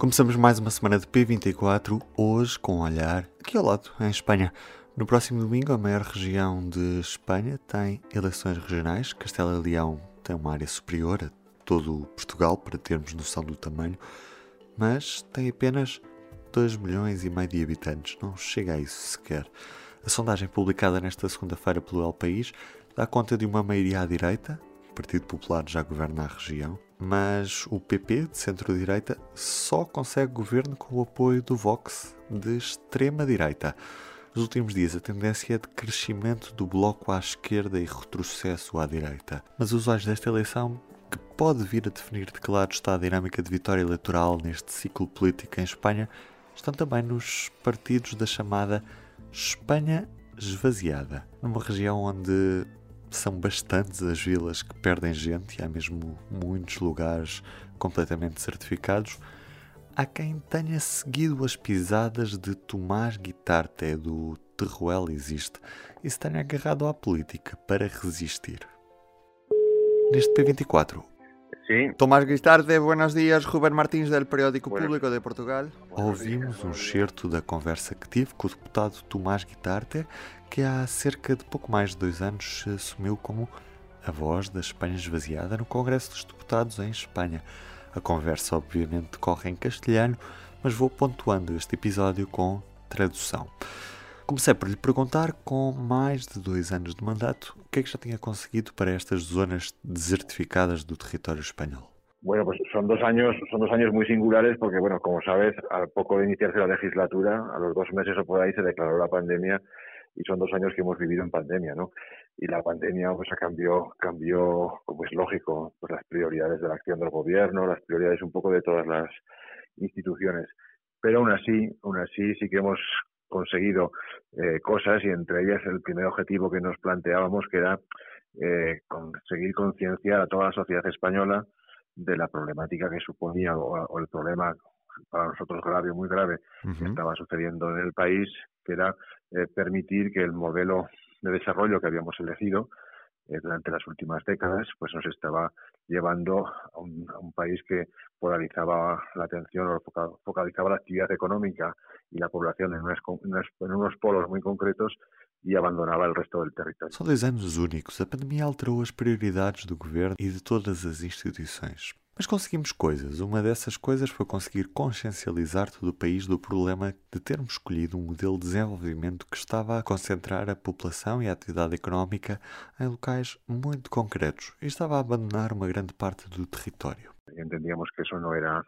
Começamos mais uma semana de P24, hoje com um olhar aqui ao lado, em Espanha. No próximo domingo, a maior região de Espanha tem eleições regionais. Castela e Leão tem uma área superior a todo Portugal, para termos noção do tamanho, mas tem apenas 2 milhões e meio de habitantes. Não chega a isso sequer. A sondagem publicada nesta segunda-feira pelo El País dá conta de uma maioria à direita, o Partido Popular já governa a região, mas o PP, de centro-direita, só consegue governo com o apoio do Vox, de extrema-direita. Nos últimos dias, a tendência é de crescimento do bloco à esquerda e retrocesso à direita. Mas os olhos desta eleição, que pode vir a definir de que lado está a dinâmica de vitória eleitoral neste ciclo político em Espanha, estão também nos partidos da chamada Espanha esvaziada, numa região onde são bastantes as vilas que perdem gente e há mesmo muitos lugares completamente certificados. Há quem tenha seguido as pisadas de Tomás Guitarte do Terruel Existe e se tenha agarrado à política para resistir. Neste P24, Sí, Tomás Guitarte, buenos días. Rubén Martins, del Periódico Público de Portugal. Ouvimos um excerto da conversa que tive com o deputado Tomás Guitarte, que há cerca de pouco mais de dois anos se assumiu como a voz da Espanha esvaziada no Congresso dos Deputados em Espanha. A conversa, obviamente, decorre em castelhano, mas vou pontuando este episódio com tradução. Comecei por lhe perguntar, com mais de dois anos de mandato, o que é que já tinha conseguido para estas zonas desertificadas do território espanhol. bueno, pues son dos años, son dos años muy singulares porque, bueno, como sabes, al poco de iniciarse la legislatura, a los dos meses o por ahí se declaró la pandemia y son dos años que hemos vivido en pandemia, ¿no? Y la pandemia, pues, cambió, cambió, como es lógico, pues las prioridades de la acción del gobierno, las prioridades un poco de todas las instituciones. Pero aún así, aún así sí que hemos conseguido eh, cosas y entre ellas el primer objetivo que nos planteábamos que era eh, conseguir concienciar a toda la sociedad española de la problemática que suponía o, o el problema para nosotros grave, muy grave, que estaba sucediendo en el país, que era eh, permitir que el modelo de desarrollo que habíamos elegido eh, durante las últimas décadas, pues nos estaba llevando a un, país que polarizaba la atención o foca- focalizaba la actividad económica y la población en, unos polos muy concretos y abandonaba el resto del territorio. São dois anos únicos. A pandemia alterou as prioridades do governo e de todas as instituições. Mas conseguimos coisas. Uma dessas coisas foi conseguir consciencializar todo o país do problema de termos escolhido um modelo de desenvolvimento que estava a concentrar a população e a atividade económica em locais muito concretos e estava a abandonar uma grande parte do território. entendíamos que eso no era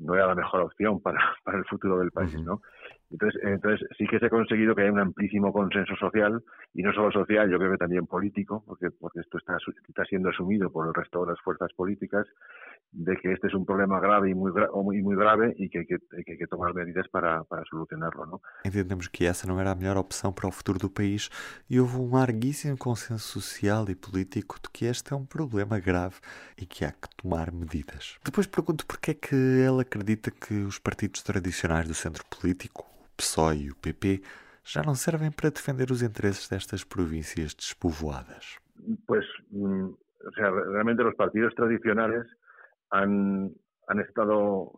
no era la mejor opción para, para el futuro del país, Ujú. ¿no? Entonces, entonces sí que se ha conseguido que haya un amplísimo consenso social y no solo social, yo creo que también político, porque porque esto está está siendo asumido por el resto de las fuerzas políticas de que este es un problema grave y muy gra- muy muy grave y que que, que que tomar medidas para, para solucionarlo, ¿no? Entendemos que essa não era a melhor opção para o futuro do país e houve um larguíssimo consenso social e político de que este é um problema grave e que há que tomar medidas. Depois pergunto porque é que ele acredita que os partidos tradicionais do centro político, PSOE e o PP, já não servem para defender os interesses destas províncias despovoadas. pues, re- realmente los partidos tradicionales han, han estado,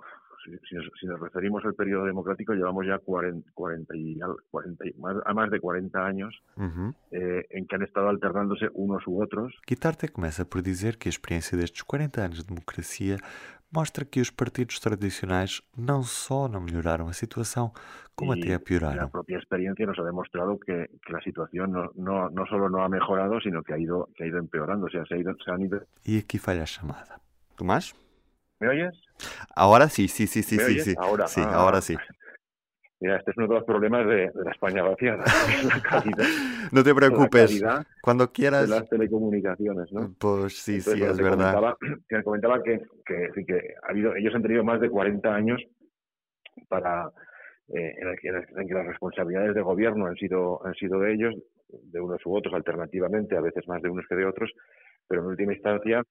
si, si nos, referimos al periodo democrático, llevamos ya 40, 40 y, al- 40 y más, a más de 40 años Uhum. eh, en que han estado alternándose unos u otros. Guitarte começa por dizer que a experiência destes 40 anos de democracia mostra que os partidos tradicionais não só não melhoraram a situação, como y até a pioraram. propia experiencia nos ha demostrado que, que la situación no, no, no solo no ha mejorado, sino que ha ido, que ha ido empeorando. O sea, se, ha ido, se han ido... E aqui falha a chamada. Tomás? ¿Me oyes? Ahora sí, sí, sí, sí, ¿Me sí, sí. Ahora. Sí, ah, ahora sí. Mira, este es uno de los problemas de, la España vaciada, la calidad. no te preocupes, cuando quieras. De las telecomunicaciones, ¿no? Pues sí, sí, es verdad. Comentaba, que comentaba que, que, que, ha habido, ellos han tenido más de 40 años para eh, en, el, que las responsabilidades de gobierno han sido, han sido de ellos, de unos u otros alternativamente, a veces más de unos que de otros, pero en última instancia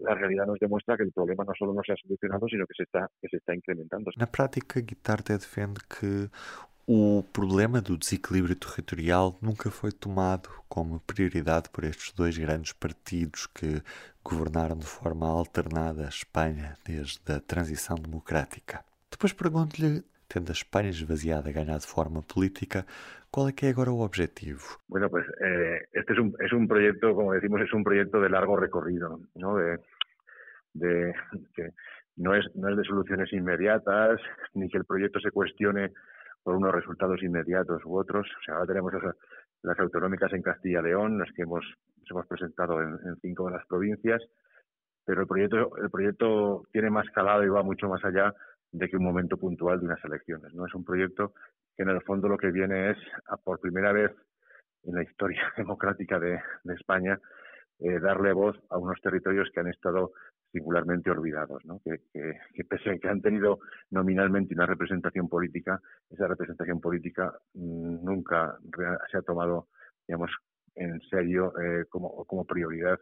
la realidad nos demuestra que el problema no solo no se ha solucionado, sino que se está, que se está incrementando. Na prática, Guitarte defende que o problema do desequilíbrio territorial nunca foi tomado como prioridade por estes dois grandes partidos que governaram de forma alternada a Espanha desde a transição democrática. Depois pergunto-lhe, tendo a Espanha esvaziada ganhado forma política, ¿Cuál es ahora el objetivo? Bueno, pues eh, este es un, es un proyecto, como decimos, es un proyecto de largo recorrido, ¿no? De, de, que no es, no es de soluciones inmediatas, ni que el proyecto se cuestione por unos resultados inmediatos u otros. O sea, ahora tenemos las autonómicas en Castilla y León, las que hemos, hemos presentado en, en, cinco de las provincias, pero el proyecto, el proyecto tiene más calado y va mucho más allá de que un momento puntual de unas elecciones. No es un proyecto que en el fondo lo que viene es, por primera vez en la historia democrática de, España, eh, darle voz a unos territorios que han estado singularmente olvidados, ¿no? que, que, pese a que han tenido nominalmente una representación política, esa representación política mm, nunca se ha tomado, digamos, en serio eh, como, como prioridad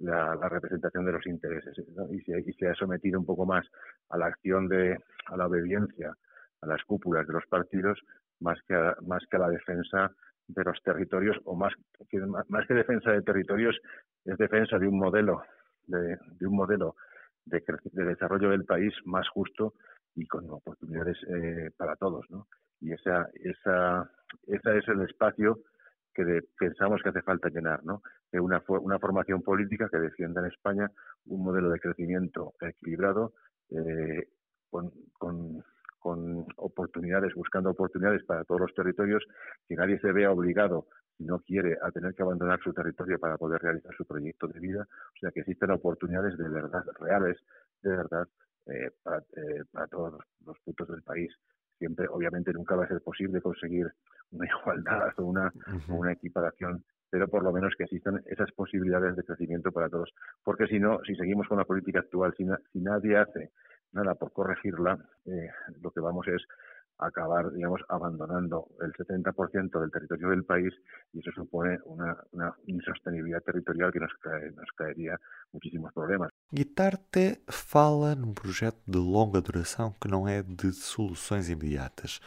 la, representación de los intereses y, se, y se ha sometido un poco más a la acción de, a la obediencia a las cúpulas de los partidos más que a, más que a la defensa de los territorios o más que, más que defensa de territorios es defensa de un modelo de, un modelo de, desarrollo del país más justo y con oportunidades eh, para todos ¿no? y esa esa ese es el espacio que pensamos que hace falta llenar ¿no? de una una formación política que defienda en España un modelo de crecimiento equilibrado eh, con, con oportunidades, buscando oportunidades para todos los territorios, que nadie se vea obligado, si no quiere, a tener que abandonar su territorio para poder realizar su proyecto de vida. O sea, que existen oportunidades de verdad, reales, de verdad, eh, para, eh, para, todos los, puntos del país. Siempre, obviamente, nunca va a ser posible conseguir una igualdad o una, una equiparación pero por lo menos que existan esas posibilidades de crecimiento para todos. Porque si no, si seguimos con la política actual, si, si nadie hace nada por corregirla, eh, lo que vamos es acabar, digamos, abandonando el 70% del territorio del país y eso supone una, una insostenibilidad territorial que nos, cae, nos caería muchísimos problemas. Guitarte fala num projeto de longa duração que não é de soluções imediatas,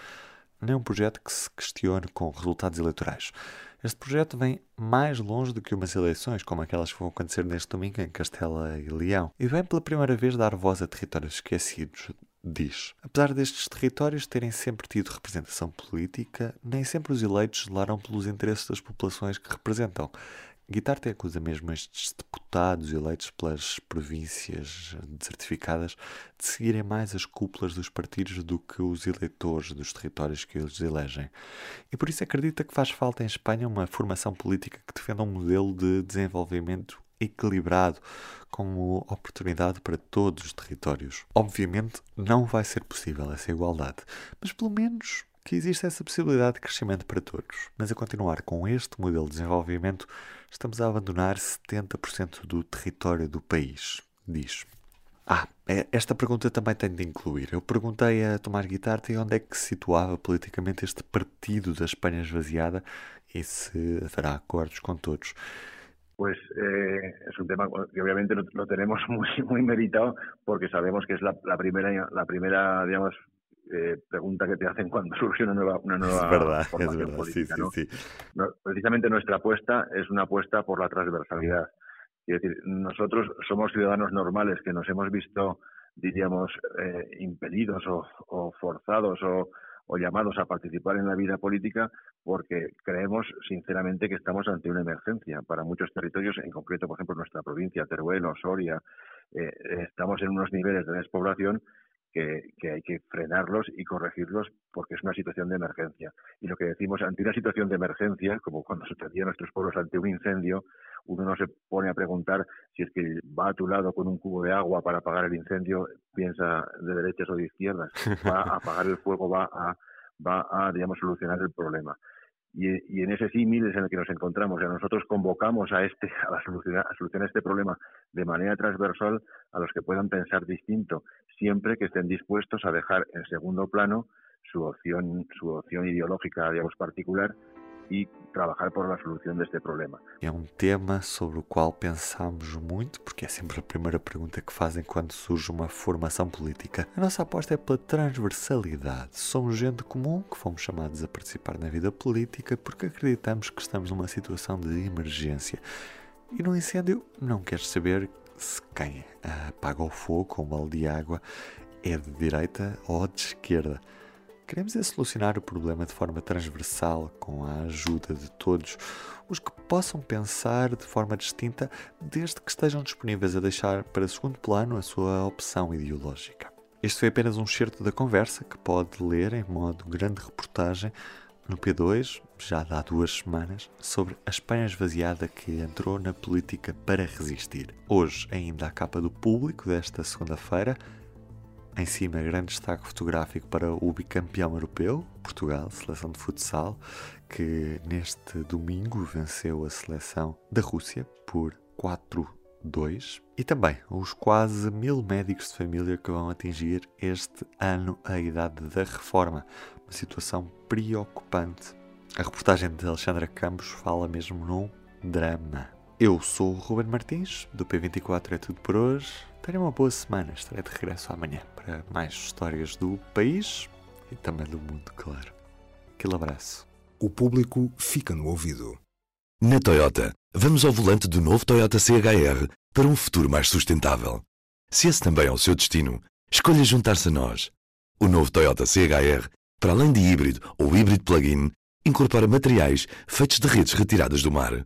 nem um projeto que se questione com resultados eleitorais. Este projeto vem mais longe do que umas eleições, como aquelas que vão acontecer neste domingo em Castela e Leão, e vem pela primeira vez dar voz a territórios esquecidos, diz. Apesar destes territórios terem sempre tido representação política, nem sempre os eleitos zelaram pelos interesses das populações que representam. Guitarte acusa mesmo estes deputados eleitos pelas províncias desertificadas de seguirem mais as cúpulas dos partidos do que os eleitores dos territórios que eles elegem. E por isso acredita que faz falta em Espanha uma formação política que defenda um modelo de desenvolvimento equilibrado, como oportunidade para todos os territórios. Obviamente não vai ser possível essa igualdade, mas pelo menos que existe essa possibilidade de crescimento para todos. Mas a continuar com este modelo de desenvolvimento, estamos a abandonar 70% do território do país, diz. Ah, é, esta pergunta também tem de incluir. Eu perguntei a Tomás Guitarte onde é que se situava politicamente este partido da Espanha esvaziada e se haverá acordos com todos. Pues eh, es un tema que obviamente lo, lo, tenemos muy muy meditado porque sabemos que es la, la primera la primera digamos eh, pregunta que te hacen cuando surge una nueva, una nueva es verdad, formación es política. Sí, ¿no? Sí, precisamente nuestra apuesta es una apuesta por la transversalidad. Es decir, nosotros somos ciudadanos normales que nos hemos visto, diríamos, eh, impedidos o, o forzados o, o llamados a participar en la vida política porque creemos sinceramente que estamos ante una emergencia para muchos territorios, en concreto, por ejemplo, nuestra provincia, Teruel Soria, eh, estamos en unos niveles de despoblación que, hay que frenarlos y corregirlos porque es una situación de emergencia. Y lo que decimos, ante una situación de emergencia, como cuando sucedía a nuestros pueblos ante un incendio, uno no se pone a preguntar si es que va a tu lado con un cubo de agua para apagar el incendio, piensa de derechas o de izquierdas, va a apagar el fuego, va a va a, digamos, solucionar el problema. Y, en ese símil es en el que nos encontramos. O nosotros convocamos a este a, la solucionar, a solucionar este problema de manera transversal a los que puedan pensar distinto, siempre que estén dispuestos a dejar en segundo plano su opción, su opción ideológica, digamos, particular e trabalhar por a solução deste problema. É um tema sobre o qual pensamos muito, porque é sempre a primeira pergunta que fazem quando surge uma formação política. A nossa aposta é pela transversalidade. Somos gente comum que fomos chamados a participar na vida política porque acreditamos que estamos numa situação de emergência. E no incêndio não queres saber se quem apaga o fogo com um balde de água é de direita ou de esquerda. Queremos é solucionar o problema de forma transversal, com a ajuda de todos os que possam pensar de forma distinta, desde que estejam disponíveis a deixar para segundo plano a sua opção ideológica. Este foi apenas um certo da conversa que pode ler em modo grande reportagem no P2, já há duas semanas, sobre a Espanha esvaziada que entrou na política para resistir. Hoje, ainda a capa do público desta segunda-feira, em cima, grande destaque fotográfico para o bicampeão europeu, Portugal, seleção de futsal, que neste domingo venceu a seleção da Rússia por 4-2. E também os quase mil médicos de família que vão atingir este ano a idade da reforma. Uma situação preocupante. A reportagem de Alexandra Campos fala mesmo num drama. Eu sou o Ruben Martins, do P24 é tudo por hoje. Tenha uma boa semana, estarei de regresso amanhã para mais histórias do país e também do mundo, claro. Aquele abraço. O público fica no ouvido. Na Toyota, vamos ao volante do novo Toyota CHR para um futuro mais sustentável. Se esse também é o seu destino, escolha juntar-se a nós. O novo Toyota CHR, para além de híbrido ou híbrido plug-in, incorpora materiais feitos de redes retiradas do mar.